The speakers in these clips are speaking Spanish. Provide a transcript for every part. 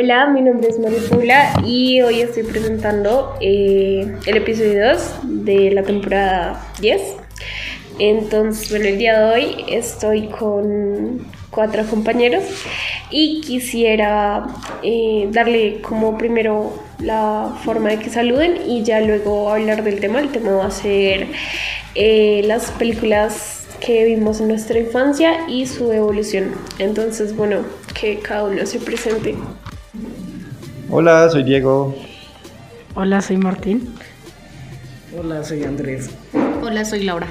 Hola, mi nombre es Maripula y hoy estoy presentando eh, el episodio 2 de la temporada 10. Entonces, bueno, el día de hoy estoy con cuatro compañeros y quisiera eh, darle como primero la forma de que saluden y ya luego hablar del tema. El tema va a ser eh, las películas que vimos en nuestra infancia y su evolución. Entonces, bueno, que cada uno se presente. Hola, soy Diego. Hola, soy Martín. Hola, soy Andrés. Hola, soy Laura.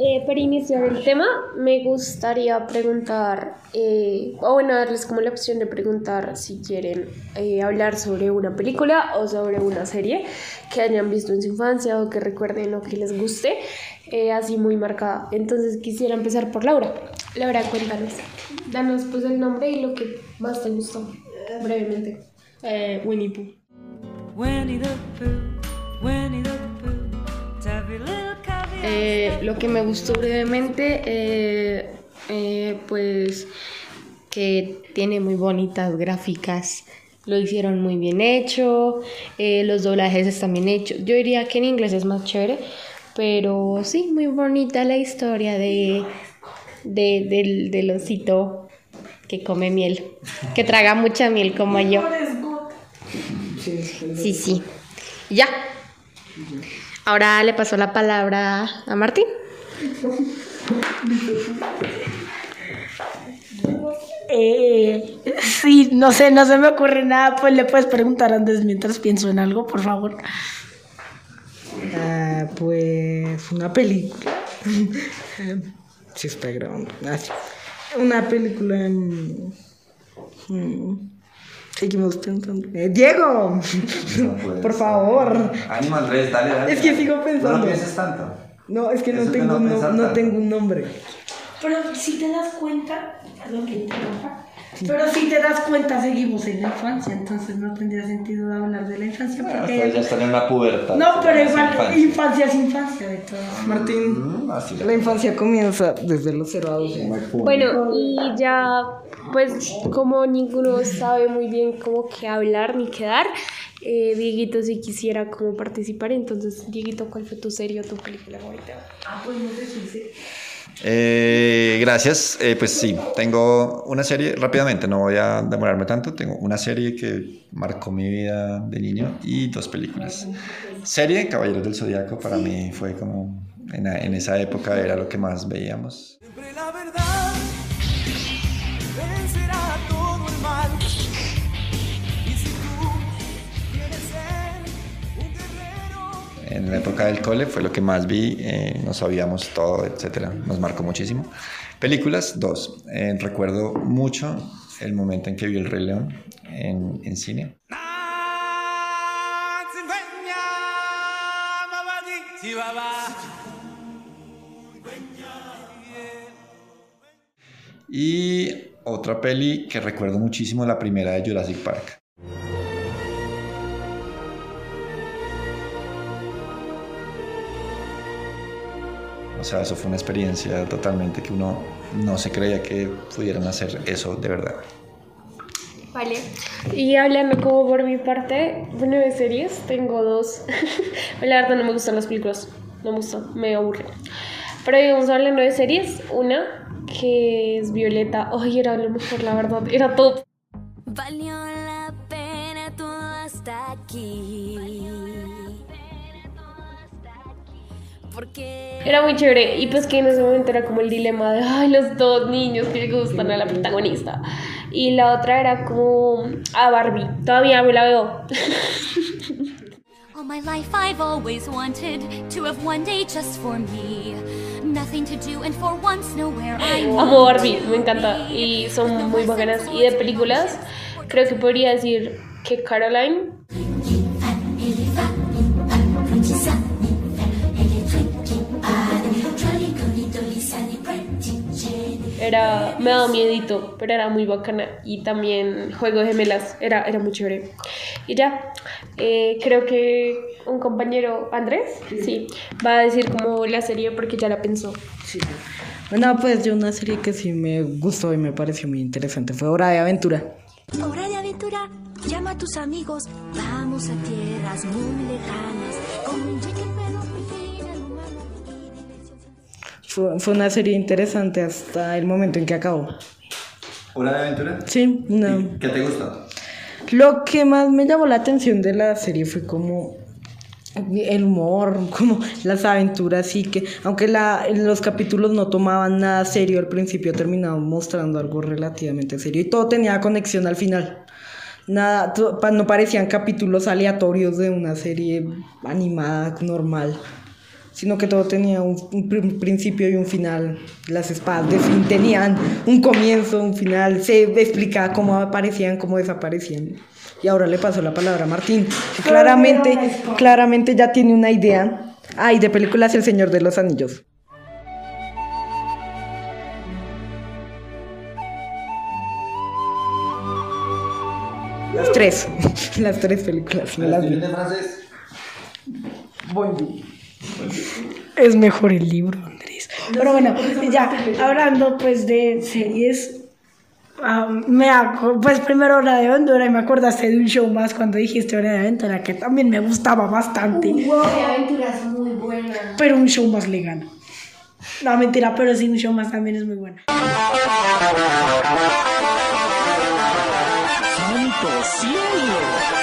Eh, para iniciar el tema, me gustaría preguntar, eh, o bueno, darles como la opción de preguntar si quieren eh, hablar sobre una película o sobre una serie que hayan visto en su infancia o que recuerden o que les guste, eh, así muy marcada. Entonces quisiera empezar por Laura. Laura, cuéntanos. Danos pues el nombre y lo que más te gustó, brevemente. Eh, Winnie Pooh. Winnie the Pooh, Winnie the Pooh. Eh, lo que me gustó brevemente, eh, eh, pues que tiene muy bonitas gráficas. Lo hicieron muy bien hecho, eh, los doblajes están bien hechos. Yo diría que en inglés es más chévere, pero sí, muy bonita la historia de, de- del, del osito que come miel, que traga mucha miel como yo. Sí, sí. Ya. Ahora le paso la palabra a Martín. Eh, sí, no sé, no se me ocurre nada, pues le puedes preguntar antes mientras pienso en algo, por favor. Ah, pues una película. sí, está grabando. Ah, sí. Una película. mm, mm, Seguimos pensando. Eh, ¡Diego! por favor. Ánimo, Andrés, dale, dale. Es que sigo pensando. No pienses tanto. No, es que no Eso tengo, no un no, no tanto. tengo un nombre. Pero si te das cuenta, perdón que interrumpa, pero si te das cuenta seguimos en la infancia, entonces no tendría sentido hablar de la infancia Ah, porque... ya están en la pubertad. No, pero igual, infancia. infancia es infancia de todas. Martín, Mm, así la infancia comienza desde los 0 a 12. Bueno, y ya, pues como ninguno sabe muy bien cómo qué hablar ni qué dar, eh, Dieguito si quisiera como participar, entonces Dieguito, ¿cuál fue tu serie o tu película favorita? Ah, pues no sé si. Eh, gracias. Eh, pues sí, tengo una serie, rápidamente, no voy a demorarme tanto. Tengo una serie que marcó mi vida de niño y dos películas. Serie, Caballeros del Zodiaco, para mí fue como, en, en esa época era lo que más veíamos. En la época del cole fue lo que más vi, eh, no sabíamos todo, etcétera. Nos marcó muchísimo. Películas, dos. Eh, recuerdo mucho el momento en que vi El Rey León en, en cine. Y otra peli que recuerdo muchísimo, la primera de Jurassic Park. O sea, eso fue una experiencia totalmente que uno no se creía que pudieran hacer eso de verdad. Vale. Y hablando como por mi parte, bueno, de series, tengo dos. la verdad no me gustan las películas, no me gustan, me aburre. Pero digamos, hablando de series, una que es Violeta. Ay, era lo mejor, la verdad, era todo. Valió la pena todo hasta aquí. Porque Era muy chévere. Y pues que en ese momento era como el dilema de, ay, los dos niños que le gustan a la protagonista. Y la otra era como a Barbie. Todavía me la veo. all my life I've always wanted to have one day just for me. Nothing to do and for once nowhere I Amo Barbie, me encanta. Y son muy bacanas. Y de películas, creo que podría decir que Caroline. Era, me daba miedito, pero era muy bacana. Y también Juego de Gemelas, era, era muy chévere. Y ya, eh, creo que un compañero, Andrés, sí, va a decir como la serie porque ya la pensó. Bueno, pues yo una serie que sí me gustó y me pareció muy interesante fue Hora de Aventura. Hora de aventura, llama a tus amigos, vamos a tierras muy lejanas, con Fue, fue una serie interesante hasta el momento en que acabó. ¿Hora de aventura? Sí, no. ¿Qué te gustó? Lo que más me llamó la atención de la serie fue como el humor, como las aventuras y que aunque la, los capítulos no tomaban nada serio al principio terminaban mostrando algo relativamente serio y todo tenía conexión al final. Nada, no parecían capítulos aleatorios de una serie animada normal, sino que todo tenía un, un pr- principio y un final. Las espadas de fin tenían un comienzo, un final, se explicaba cómo aparecían, cómo desaparecían. Y ahora le paso la palabra a Martín, que claramente, claramente ya tiene una idea. Ay, de películas El Señor de los Anillos. Las tres, las tres películas. las vi. francés? Es mejor el libro, Andrés. Pero bueno, ya, hablando pues de series, ah, me acu- pues primero Hora de Aventura y me acordaste de un show más cuando dijiste Hora de Aventura, que también me gustaba bastante. aventuras muy buenas. Pero un show más le gana. No, mentira, pero sí, un show más también es muy bueno. ¡Santo cielo!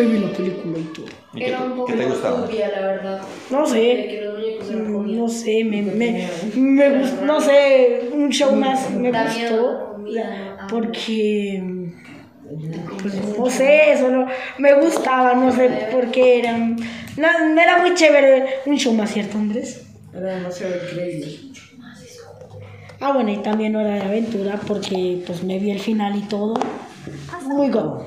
Me vi la película y todo. Era un poco ¿Qué te gustaba? turbia, la verdad. No sé, Que los muñecos eran mm, no sé, me, me, me gustó, no sé, un show más me Da miedo la gustó ¿no? porque, pues, no sé, solo me gustaba, no sé por qué eran, no, no era muy chévere un show más, ¿cierto Andrés? Era demasiado increíble. Ah, bueno, y también Hora de Aventura porque pues me vi el final y todo. Muy god.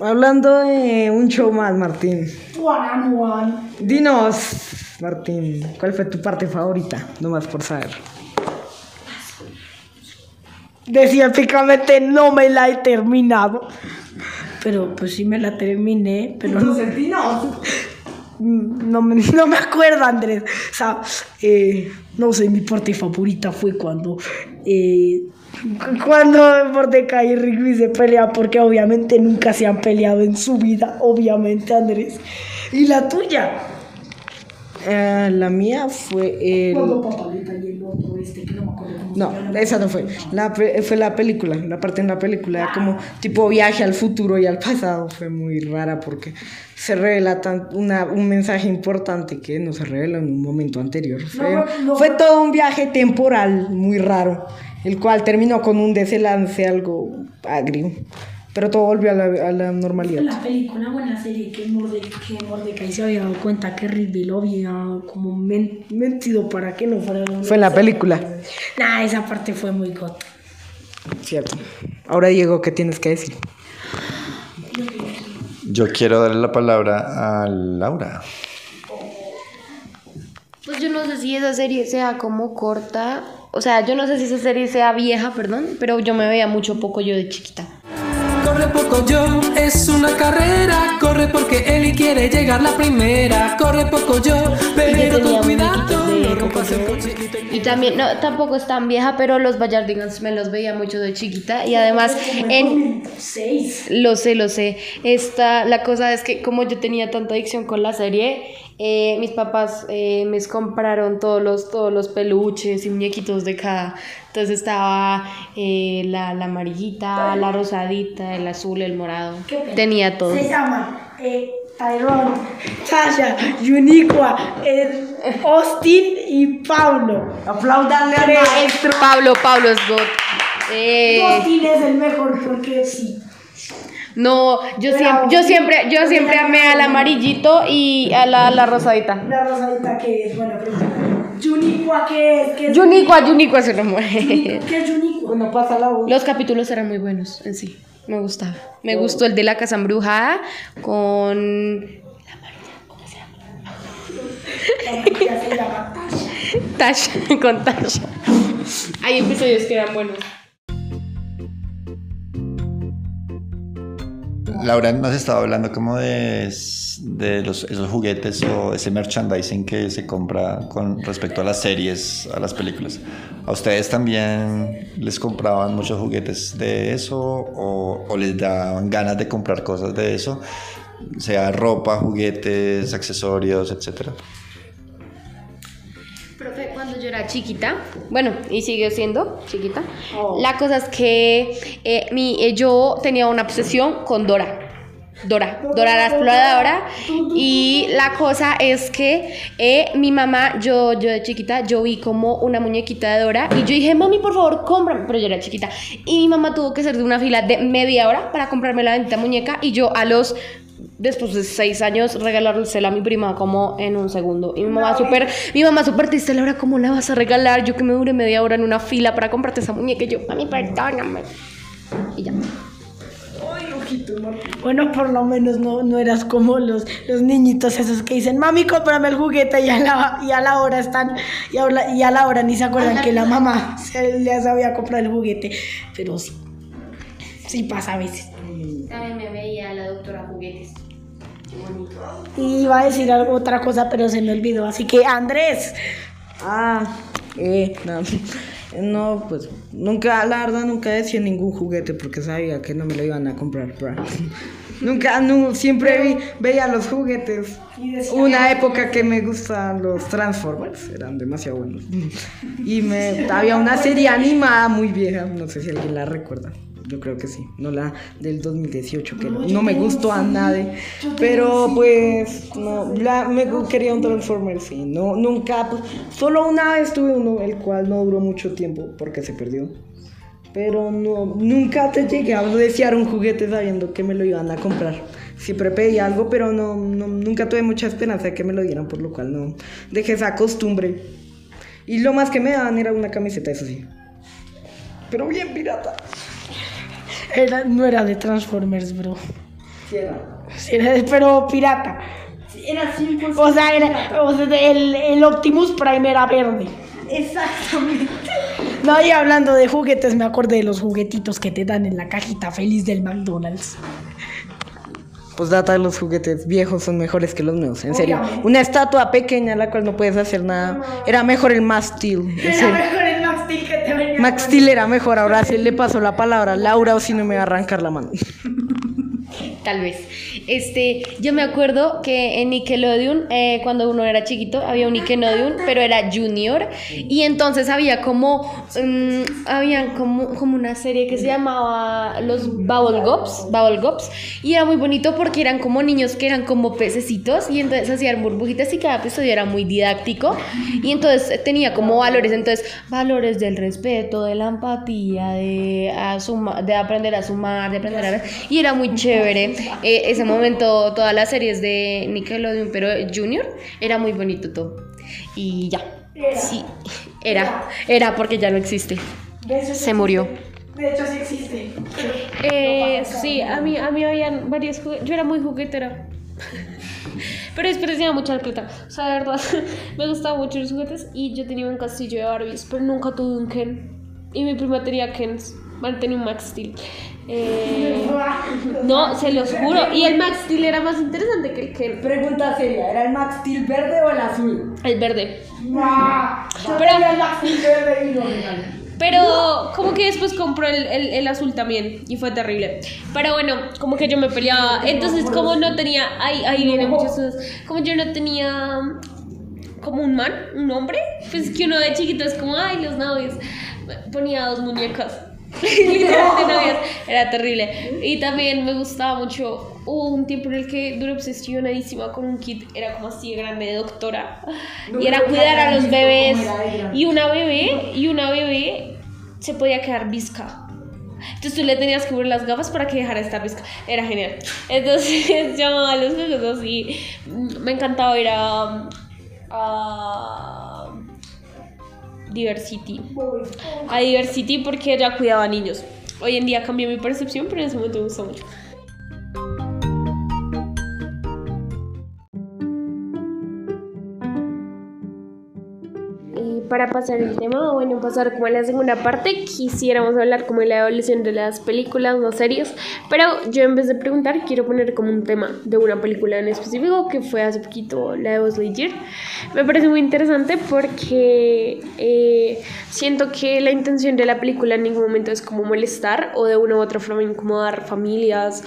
Hablando de un show más, Martín. One one. Dinos, Martín, ¿cuál fue tu parte favorita? Nomás por saber. Descientíficamente no me la he terminado. Pero pues sí me la terminé, pero no No me, no me acuerdo, Andrés. O sea, eh, no sé, mi parte favorita fue cuando. eh, cuando Mordecai y Rigby se pelean, porque obviamente nunca se han peleado en su vida, obviamente, Andrés. ¿Y la tuya? Eh, la mía fue el... Este, no esa no fue. La, fue la película. La parte en la película como tipo viaje al futuro y al pasado. Fue muy rara porque se revela tan- una, un mensaje importante que no se revela en un momento anterior. Fue, no, no. fue todo un viaje temporal muy raro, el cual terminó con un desenlace algo agrio. Pero todo volvió a la, a la normalidad. La película la serie que, Morde, que Mordecai se había dado cuenta que Rigby lo había como men- mentido para que no fuera Fue en la película. Nah, esa parte fue muy god. Cierto. Ahora, Diego, ¿qué tienes que decir? Yo quiero darle la palabra a Laura. Pues yo no sé si esa serie sea como corta. O sea, yo no sé si esa serie sea vieja, perdón, pero yo me veía mucho poco yo de chiquita. Corre poco yo, es una carrera. Corre porque Eli quiere llegar la primera. Corre poco yo, pero tenía con cuidado. de y también, no, tampoco es tan vieja, pero los Bayardigans me los veía mucho de chiquita. Y además, en, Seis. Lo sé, lo sé. Esta, la cosa es que como yo tenía tanta adicción con la serie, eh, mis papás eh, me compraron todos los, todos los peluches y muñequitos de cada. Entonces estaba eh, la, la amarillita, la rosadita, el azul, el morado. Tenía todo. Se llaman eh, Tyrone, Sasha, Uniqua, eh, Austin y Pablo. Aplaudanle al Maestro Pablo, Pablo es God. Eh, Austin es el mejor porque sí. No, yo siempre, yo siempre, yo siempre amé al amarillito y a la, la rosadita. La rosadita que es buena pregunta. Uniqua que es. Que es Yuniqua, Yuniqua es una mujer. ¿Qué es? Bueno, pasa la voz. Los capítulos eran muy buenos en sí. Me gustaba. Me gustó el de la casa embrujada con. Ya se llama Tasha. Tasha, con Tasha. Hay episodios que eran buenos. Laura nos estaba hablando como de, los, esos juguetes o ese merchandising que se compra con respecto a las series, a las películas. ¿A ustedes también les compraban muchos juguetes de eso o, o les daban ganas de comprar cosas de eso? Sea ropa, juguetes, accesorios, etcétera. Era chiquita, bueno, y sigue siendo chiquita, la cosa es que eh, mi, eh, yo tenía una obsesión con Dora. Dora, Dora la exploradora. Y la cosa es que eh, mi mamá, yo, yo de chiquita, yo vi como una muñequita de Dora y yo dije, mami, por favor, cómprame. Pero yo era chiquita. Y mi mamá tuvo que hacer de una fila de media hora para comprarme la bendita muñeca y yo a los después de seis años regalársela a mi prima como en un segundo. Y mi mamá súper, mi mamá súper triste, Laura, ¿cómo la vas a regalar? Yo que me dure media hora en una fila para comprarte esa muñeca. Y yo, mami, perdóname. Y ya. Bueno, por lo menos no, no eras como los, los niñitos esos que dicen, mami, cómprame el juguete y a la, y a la hora están, y a, la- y a la hora ni se acuerdan que la mamá se les había comprado el juguete. Pero sí, sí pasa a veces. También me veía la doctora Juguetes. Y iba a decir algo, otra cosa, pero se me olvidó. Así que, Andrés, Ah, eh, no, no, pues nunca, la verdad, nunca decía ningún juguete porque sabía que no me lo iban a comprar. Nunca, no, siempre vi, veía los juguetes. Una época que me gustan los Transformers, eran demasiado buenos. Y me, había una serie animada muy vieja, no sé si alguien la recuerda. Yo creo que sí, no la del 2018, que no, me gustó a nadie. Pero pues, no, la- me quería un Transformer, sí. No, nunca, pues, solo una vez tuve uno, el cual no duró mucho tiempo porque se perdió. Pero no, nunca te llegué a desear un juguete sabiendo que me lo iban a comprar. Siempre pedí algo, pero no, no- nunca tuve mucha esperanza de que me lo dieran, por lo cual no dejé esa costumbre. Y lo más que me daban era una camiseta, eso sí. Pero bien pirata. Era, no era de Transformers, bro. Sí era. Sí, era de- pero pirata. Era 100%. O sea, era, o sea, el, el Optimus Prime era verde. Exactamente. No, y hablando de juguetes, me acordé de los juguetitos que te dan en la cajita feliz del McDonald's. Pues data de los juguetes viejos son mejores que los nuevos, en serio. Una estatua pequeña a la cual no puedes hacer nada. Era mejor el Max Steel. en serio. mejor el Max Steel que te venía. Max Steel era mejor, ahora sí le paso la palabra a Laura o si no me va a arrancar la mano. Tal vez. Este, yo me acuerdo que en Nickelodeon, eh, cuando uno era chiquito, había un Nickelodeon, pero era Junior. Y entonces había como, había como, como una serie que se llamaba Los Bubble Gups, Bubble Gups. Y era muy bonito porque eran como niños que eran como pececitos y entonces hacían burbujitas y cada episodio era muy didáctico. Y entonces tenía como valores, entonces valores del respeto, de la empatía, de, asuma- de aprender a sumar, de aprender a ver. Y era muy chévere. Eh, ese momento, todas las series de Nickelodeon, pero Junior, era muy bonito todo. Y ya. Sí, era. Era porque ya no existe. Se murió. De hecho, sí existe. Eh, sí, a mí, a mí habían varios juguetes. Yo era muy juguetera. Pero desperdiciaba mucha la plata. O sea, de verdad, me gustaban mucho los juguetes. Y yo tenía un castillo de Barbies, pero nunca tuve un Ken. Y mi prima tenía Kens. Bueno, tenía un Max Steel. Eh, no, se los juro. Y el Max Steel era más interesante que el Ken. Pregunta seria, ¿era el Max Steel verde o el azul? El verde. Pero el Max Steel verde y regalé. Pero como que después compró el, el- el azul también y fue terrible. Pero bueno, como que yo me peleaba. Entonces como no tenía, ahí, ahí vienen muchas cosas. Como yo no tenía como un man, un hombre, pues que uno de chiquito es como, ay, los novios. Ponía dos muñecas. Literalmente novias. Era terrible. Y también me gustaba mucho. Hubo un tiempo en el que duré obsesionadísima con un kit. Era como así de grande de doctora. Y era cuidar a los bebés. Y una bebé, y una bebé se podía quedar visca. Entonces tú le tenías que poner las gafas para que dejara de estar visca. Era genial. Entonces llamaba a los juegos así. Me encantaba ir a. a Diversity. A Diversity porque ella cuidaba niños. Hoy en día cambió mi percepción, pero en ese momento me gustó mucho. Para pasar el tema, bueno, pasar como a la segunda parte, quisiéramos hablar como de la evolución de las películas, las series, pero yo en vez de preguntar quiero poner como un tema de una película en específico que fue hace poquito la de Buzz Lightyear. Me parece muy interesante porque eh, siento que la intención de la película en ningún momento es como molestar o de una u otra forma incomodar familias,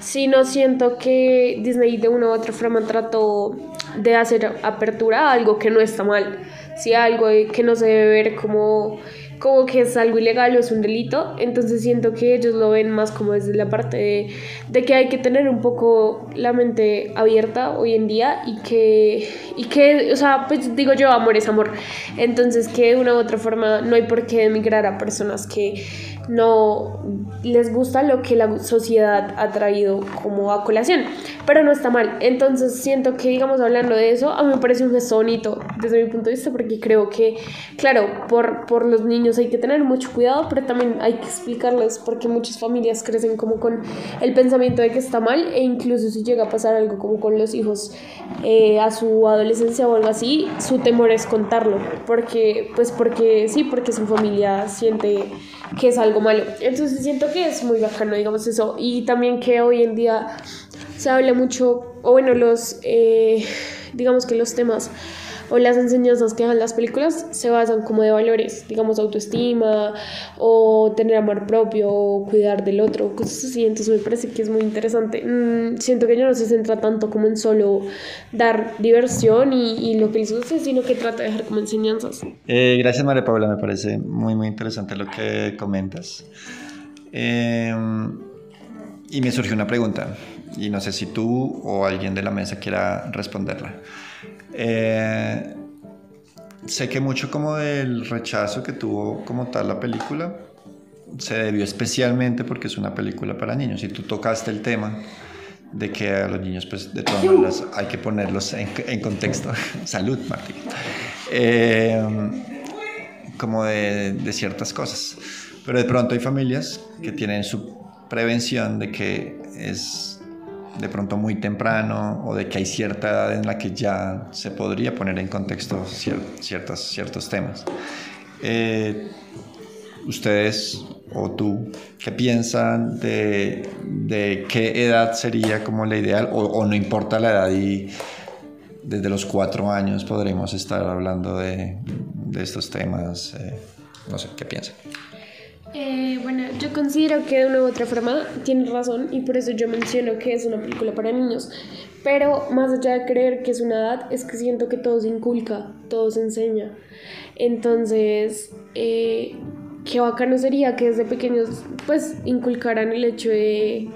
sino siento que Disney de una u otra forma trató de hacer apertura a algo que no está mal, si algo que no se debe ver como como que es algo ilegal o es un delito, entonces siento que ellos lo ven más como desde la parte de, de que hay que tener un poco la mente abierta hoy en día y que, y que, o sea, pues digo yo, amor es amor, entonces que de una u otra forma no hay por qué emigrar a personas que no les gusta lo que la sociedad ha traído como a colación, pero no está mal. Entonces siento que, digamos, hablando de eso, a mí me parece un gesto bonito desde mi punto de vista, porque creo que, claro, por, por los niños hay que tener mucho cuidado, pero también hay que explicarles porque muchas familias crecen como con el pensamiento de que está mal e incluso si llega a pasar algo como con los hijos eh, a su adolescencia o algo así, su temor es contarlo, porque, pues porque sí, porque su familia siente que es malo. Entonces siento que es muy bacano, digamos eso. Y también que hoy en día se habla mucho, o bueno, los, eh, digamos que los temas o las enseñanzas que dan las películas se basan como de valores, digamos autoestima o tener amor propio o cuidar del otro, cosas así. Entonces me parece que es muy interesante. Mm, siento que ya no se centra tanto como en solo dar diversión y, y lo que les guste, sino que trata de dejar como enseñanzas. Eh, gracias, María Paula. Me parece muy, muy interesante lo que comentas. Eh, y me surgió una pregunta, y no sé si tú o alguien de la mesa quiera responderla. Eh, sé que mucho como del rechazo que tuvo como tal la película se debió especialmente porque es una película para niños. Y tú tocaste el tema de que a los niños, pues de todas maneras, hay que ponerlos en, contexto. Salud, Martín. Eh, como de ciertas cosas. Pero de pronto hay familias que tienen su prevención de que es de pronto muy temprano o de que hay cierta edad en la que ya se podría poner en contexto cier- ciertas, ciertos temas. Eh, ustedes o tú, ¿qué piensan de, de qué edad sería como la ideal o, o no importa la edad y desde los cuatro años podremos estar hablando de, de estos temas? Eh, no sé, ¿qué piensan? Eh, bueno, yo considero que de una u otra forma tienes razón y por eso yo menciono que es una película para niños. Pero más allá de creer que es una edad, es que siento que todo se inculca, todo se enseña. Entonces, eh, qué bacano sería que desde pequeños pues inculcaran el hecho de,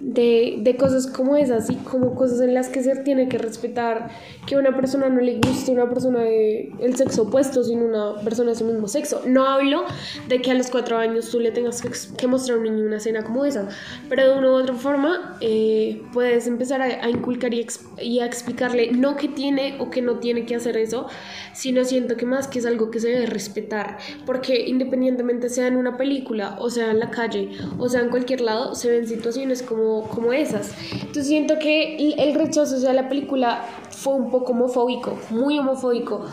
de, de cosas como esas y como cosas en las que se tiene que respetar que una persona no le guste una persona del sexo opuesto, sino una persona de su mismo sexo. No hablo de que a los cuatro años tú le tengas que, que mostrar a un niño una escena como esa, pero de una u otra forma eh, puedes empezar a, a inculcar y, y a explicarle no que tiene o que no tiene que hacer eso, sino siento que más que es algo que se debe respetar, porque independientemente sea en una película, o sea en la calle, o sea en cualquier lado, se ven situaciones como, como esas. Entonces siento que el- rechazo hacia la película fue un poco homofóbico, muy homofóbico.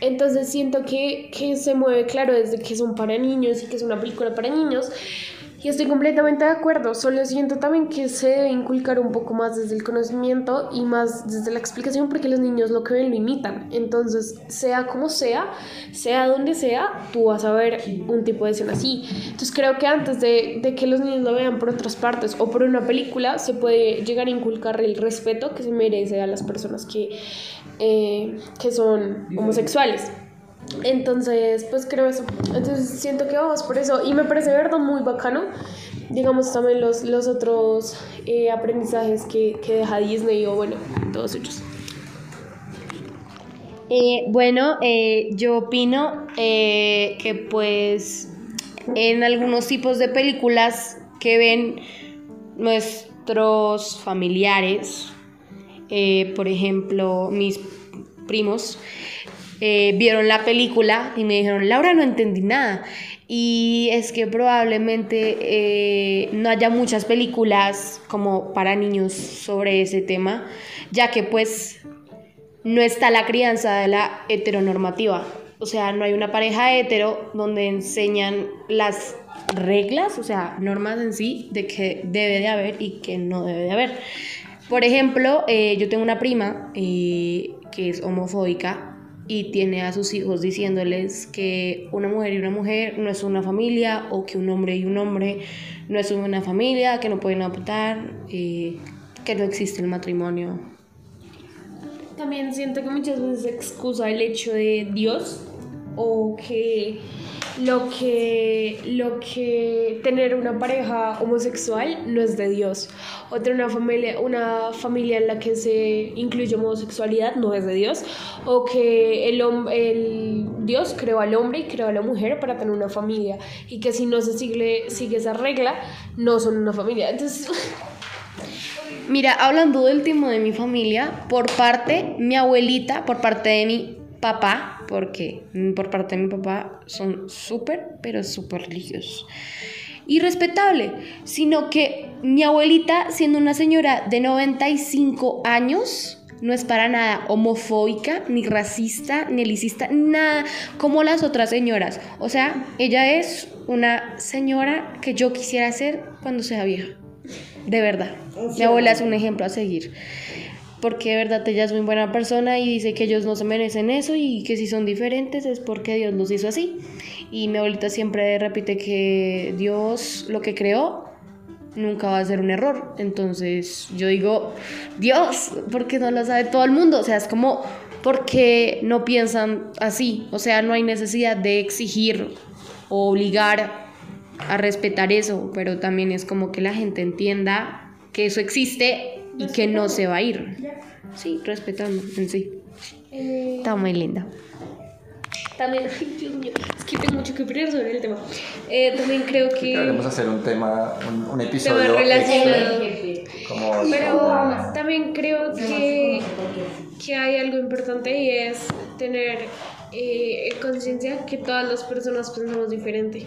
Entonces siento que, que se mueve, claro, desde que son para niños y que es una película para niños. Y estoy completamente de acuerdo, solo siento también que se debe inculcar un poco más desde el conocimiento y más desde la explicación porque los niños lo que ven lo imitan. Entonces, sea como sea, sea donde sea, tú vas a ver un tipo de escena así. Entonces creo que antes de, de que los niños lo vean por otras partes o por una película, se puede llegar a inculcar el respeto que se merece a las personas que, eh, que son homosexuales. Entonces, pues creo eso. Entonces siento que vamos por eso. Y me parece verdad muy bacano. Digamos también los, los otros eh, aprendizajes que, que deja Disney o bueno, todos ellos. Eh, bueno, eh, yo opino que pues en algunos tipos de películas que ven nuestros familiares, por ejemplo, mis primos, eh, vieron la película y me dijeron, Laura, no entendí nada. Y es que probablemente eh, no haya muchas películas como para niños sobre ese tema, ya que pues no está la crianza de la heteronormativa. o sea, no hay una pareja hetero donde enseñan las reglas, o sea, normas en sí de que debe de haber y que no debe de haber. Por ejemplo, eh, yo tengo una prima que es homofóbica y tiene a sus hijos diciéndoles que una mujer y una mujer no es una familia o que un hombre y un hombre no es una familia, que no pueden adoptar, que no existe el matrimonio. También siento que muchas veces excusa el hecho de Dios o que lo que lo que tener una pareja homosexual no es de Dios. O tener una familia una familia en la que se incluye homosexualidad no es de Dios. O que el, el Dios creó al hombre y creó a la mujer para tener una familia. Y que si no se sigue sigue esa regla no son una familia. Entonces Mira, hablando del tema de mi familia, por parte, mi abuelita, por parte de mi papá, porque mm, por parte de mi papá son súper, pero súper religiosos. Y respetable, sino que mi abuelita, siendo una señora de 95 años, no es para nada homofóbica, ni racista, ni elicista, nada como las otras señoras. O sea, ella es una señora que yo quisiera ser cuando sea vieja. De verdad. Mi abuela es un ejemplo a seguir. Porque de verdad ella es muy buena persona y dice que ellos no se merecen eso y que si son diferentes es porque Dios los hizo así. Y mi abuelita siempre repite que Dios lo que creó nunca va a ser un error. Entonces yo digo, Dios, porque no lo sabe todo el mundo. O sea, es como, porque no piensan así? O sea, no hay necesidad de exigir o obligar a respetar eso, pero también es como que la gente entienda que eso existe y que no se va a ir. Sí, respetando en sí. eh, Está muy linda. También, ay, Dios mío, es que tengo mucho que opinar sobre el tema. Eh, también creo que. Deberíamos hacer un tema, un, un tema episodio relacionado. extra, como Pero también creo que, que hay algo importante y es tener eh, conciencia que todas las personas pensamos diferente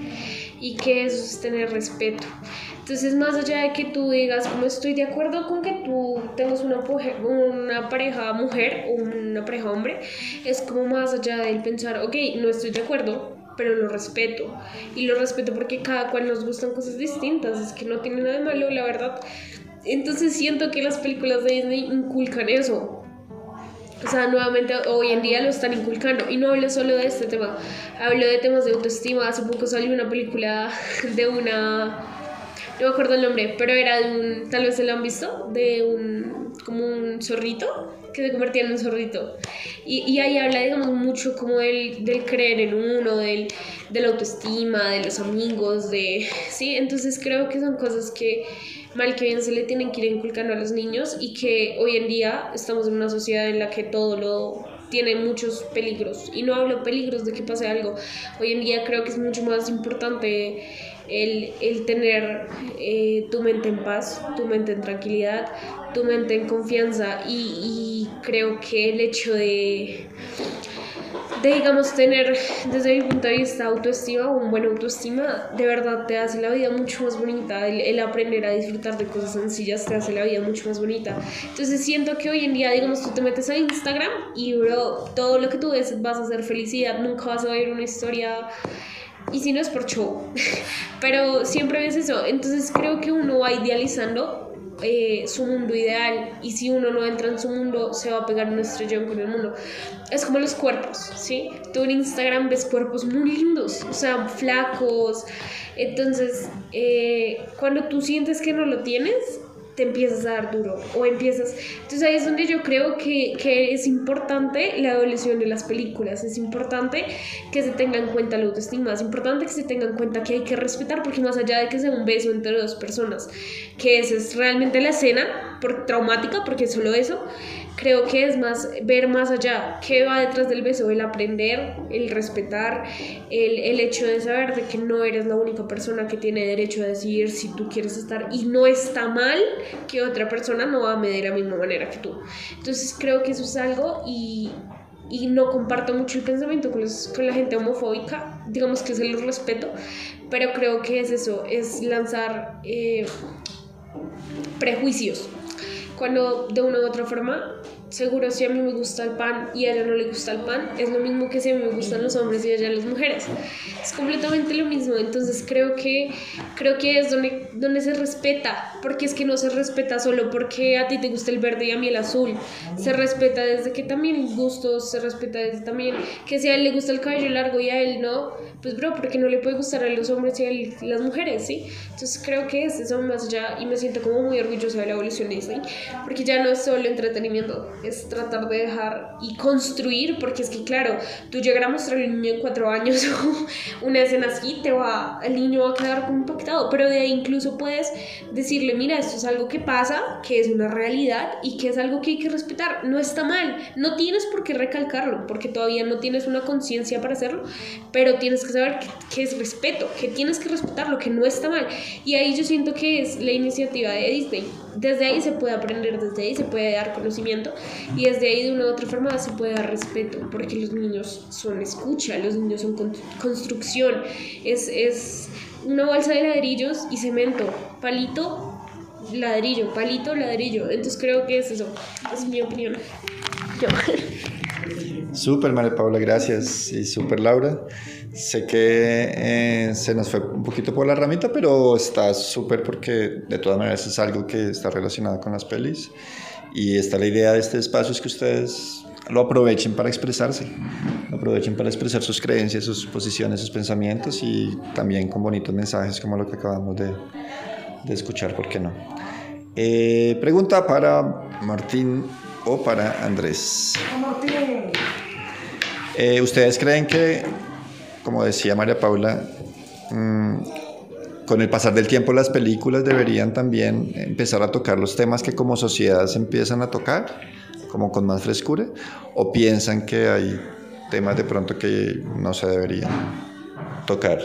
y que eso es tener respeto. Entonces, más allá de que tú digas, como estoy de acuerdo con que tú tengas una, una pareja mujer o una pareja hombre, es como más allá del pensar, ok, no estoy de acuerdo, pero lo respeto. Y lo respeto porque cada cual nos gustan cosas distintas, es que no tiene nada de malo, la verdad. Entonces siento que las películas de Disney inculcan eso. O sea, nuevamente hoy en día lo están inculcando. Y no hablo solo de este tema, hablo de temas de autoestima. Hace poco salió una película de una... No me acuerdo el nombre, pero era de un... Tal vez se lo han visto, de un... como un zorrito que se convertía en un zorrito. Y, y ahí habla, digamos, mucho como del, del creer en uno, del, de la autoestima, de los amigos, de... Sí, entonces creo que son cosas que mal que bien se le tienen que ir inculcando a los niños y que hoy en día estamos en una sociedad en la que todo lo tiene muchos peligros. Y no hablo peligros de que pase algo. Hoy en día creo que es mucho más importante el, el tener eh, tu mente en paz tu mente en tranquilidad tu mente en confianza. Y, y creo que el hecho de de digamos tener desde mi punto de vista autoestima un buen autoestima de verdad te hace la vida mucho más bonita. El, el aprender a disfrutar de cosas sencillas te hace la vida mucho más bonita. Entonces siento que hoy en día digamos tú te metes a Instagram y bro todo lo que tú ves vas a hacer felicidad. Nunca vas a ver una historia y si no es por show. Pero siempre ves eso. Entonces creo que uno va idealizando eh, su mundo ideal y si uno no entra en su mundo se va a pegar un estrellón con el mundo es como los cuerpos ¿sí? tú en Instagram ves cuerpos muy lindos o sea flacos entonces eh, cuando tú sientes que no lo tienes te empiezas a dar duro o empiezas entonces ahí es donde yo creo que, que es importante la evolución de las películas es importante que se tenga en cuenta la autoestima es importante que se tenga en cuenta que hay que respetar porque más allá de que sea un beso entre dos personas que esa es realmente la escena por, traumática porque solo eso creo que es más ver más allá qué va detrás del beso el aprender el respetar el, el hecho de saber de que no eres la única persona que tiene derecho a decidir si tú quieres estar y no está mal que otra persona no va a medir de la misma manera que tú. Entonces creo que eso es algo y y no comparto mucho el pensamiento con, con la gente homofóbica, digamos que se los respeto, pero creo que es eso, es lanzar eh, prejuicios, cuando de una u otra forma seguro si a mí me gusta el pan y a ella no le gusta el pan, es lo mismo que si a mí me gustan los hombres y a ella las mujeres. Es completamente lo mismo. Entonces creo que, creo que es donde, donde se respeta, porque es que no se respeta solo porque a ti te gusta el verde y a mí el azul. Se respeta desde que también gustos, se respeta desde también que si a él le gusta el cabello largo y a él no, pues bro, porque no le puede gustar a los hombres y a las mujeres, ¿sí? Entonces creo que es eso más allá y me siento como muy orgullosa de la evolución de Disney, porque ya no es solo entretenimiento, es tratar de dejar y construir, porque es que claro, tú llegar a mostrarle un niño en cuatro años una escena así, te va, el niño va a quedar como impactado, pero de ahí incluso puedes decirle, mira, esto es algo que pasa, que es una realidad y que es algo que hay que respetar, no está mal, no tienes por qué recalcarlo, porque todavía no tienes una conciencia para hacerlo, pero tienes que saber que, que es respeto, que tienes que respetarlo, que no está mal. Y ahí yo siento que es la iniciativa de Disney. Desde ahí se puede aprender, desde ahí se puede dar conocimiento y desde ahí de una u otra forma se puede dar respeto, porque los niños son escucha, los niños son con- construcción, es, es una bolsa de ladrillos y cemento, palito, ladrillo, palito, ladrillo. Entonces creo que es eso, es mi opinión. Yo. Súper, María Paula, gracias. Y súper, Laura. Sé que eh, se nos fue un poquito por la ramita, pero está súper porque de todas maneras es algo que está relacionado con las pelis. Y está la idea de este espacio es que ustedes lo aprovechen para expresarse, lo aprovechen para expresar sus creencias, sus posiciones, sus pensamientos y también con bonitos mensajes como lo que acabamos de, de escuchar, ¿por qué no? Eh, pregunta para Martín o para Andrés. Eh, ¿Ustedes creen que, como decía María Paula, mm, con el pasar del tiempo las películas deberían también empezar a tocar los temas que como sociedad se empiezan a tocar, como con más frescura? ¿O piensan que hay temas de pronto que no se deberían tocar?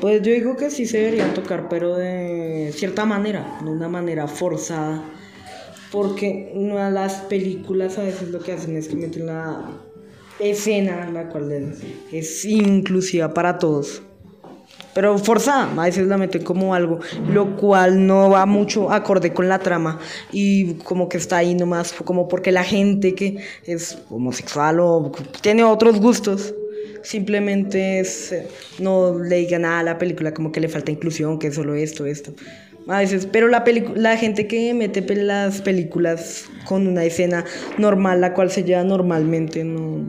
Pues yo digo que sí se deberían tocar, pero de cierta manera, de una manera forzada. Porque las películas a veces lo que hacen es que meten la escena, la cual es inclusiva para todos. Pero forzada, a veces la meten como algo, lo cual no va mucho acorde con la trama y como que está ahí nomás, como porque la gente que es homosexual o tiene otros gustos, simplemente es, eh, no le diga nada a la película, como que le falta inclusión, que es solo esto, esto. A veces, pero la, la gente que mete las películas con una escena normal, la cual se lleva normalmente, no,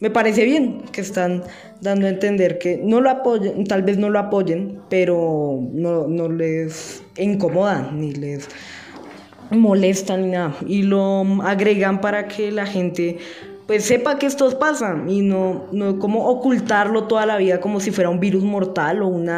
me parece bien que están dando a entender que no lo apoyen, tal vez no lo apoyen, pero no, no les incomoda ni les molesta ni nada. Y lo agregan para que la gente pues sepa que estos pasan y no, no como ocultarlo toda la vida como si fuera un virus mortal o un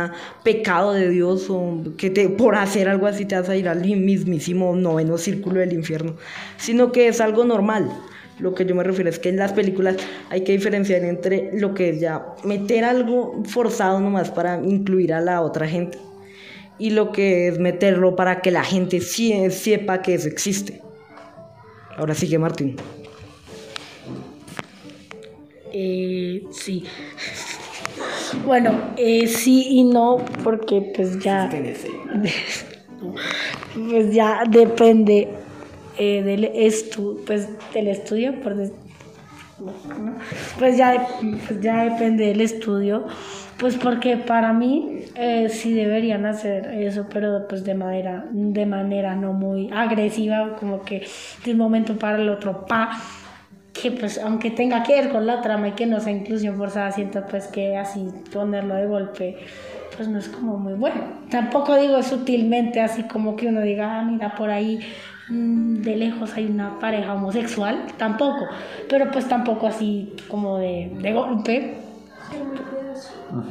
pecado de Dios o que te, por hacer algo así te vas a ir al mismísimo noveno círculo del infierno, sino que es algo normal. Lo que yo me refiero es que en las películas hay que diferenciar entre lo que es ya meter algo forzado nomás para incluir a la otra gente y lo que es meterlo para que la gente sí- sepa que eso existe. Ahora sigue Martín. Eh, sí. Bueno, eh, sí y no, porque pues ya. pues ya depende eh, del estu pues del estudio, por pues ya, pues ya depende del estudio, pues porque para mí eh, sí deberían hacer eso, pero pues de manera, de manera no muy agresiva, como que de un momento para el otro, pa, que pues aunque tenga que ver con la trama y que no sea inclusión forzada, siento pues que así ponerlo de golpe pues no es como muy bueno. Tampoco digo sutilmente así como que uno diga, ah, mira, por ahí de lejos hay una pareja homosexual, tampoco, pero pues tampoco así como de, de golpe.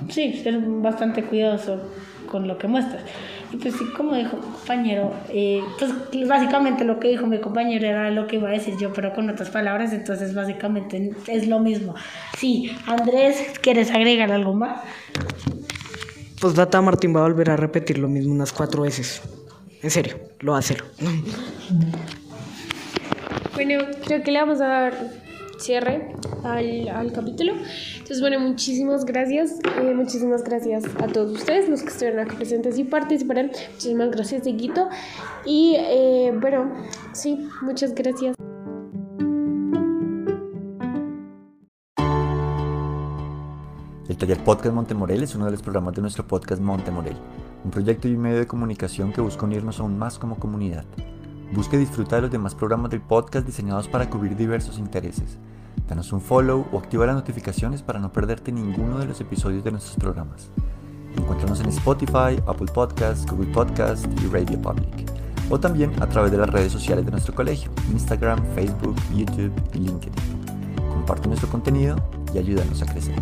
Sí, ser bastante cuidadoso con lo que muestras. Y pues sí, como dijo mi compañero, eh, pues básicamente lo que dijo mi compañero era lo que iba a decir yo, pero con otras palabras, entonces básicamente es lo mismo. Sí, Andrés, ¿quieres agregar algo más? Pues data Martín va a volver a repetir lo mismo unas cuatro veces. En serio, lo va a hacer. Bueno, creo que le vamos a dar cierre al, al capítulo. Entonces, bueno, muchísimas gracias. eh, muchísimas gracias a todos ustedes, los que estuvieron acá presentes y participaron. Muchísimas gracias, Dieguito. Y eh, bueno, sí, muchas gracias. El taller Podcast Montemorel es uno de los programas de nuestro podcast Montemorel, un proyecto y un medio de comunicación que busca unirnos aún más como comunidad. Busca y disfruta de los demás programas del podcast diseñados para cubrir diversos intereses. Danos un follow o activa las notificaciones para no perderte ninguno de los episodios de nuestros programas. Encuéntranos en Spotify, Apple Podcasts, Google Podcasts y Radio Public. O también a través de las redes sociales de nuestro colegio, Instagram, Facebook, YouTube y LinkedIn. Comparte nuestro contenido y ayúdanos a crecer.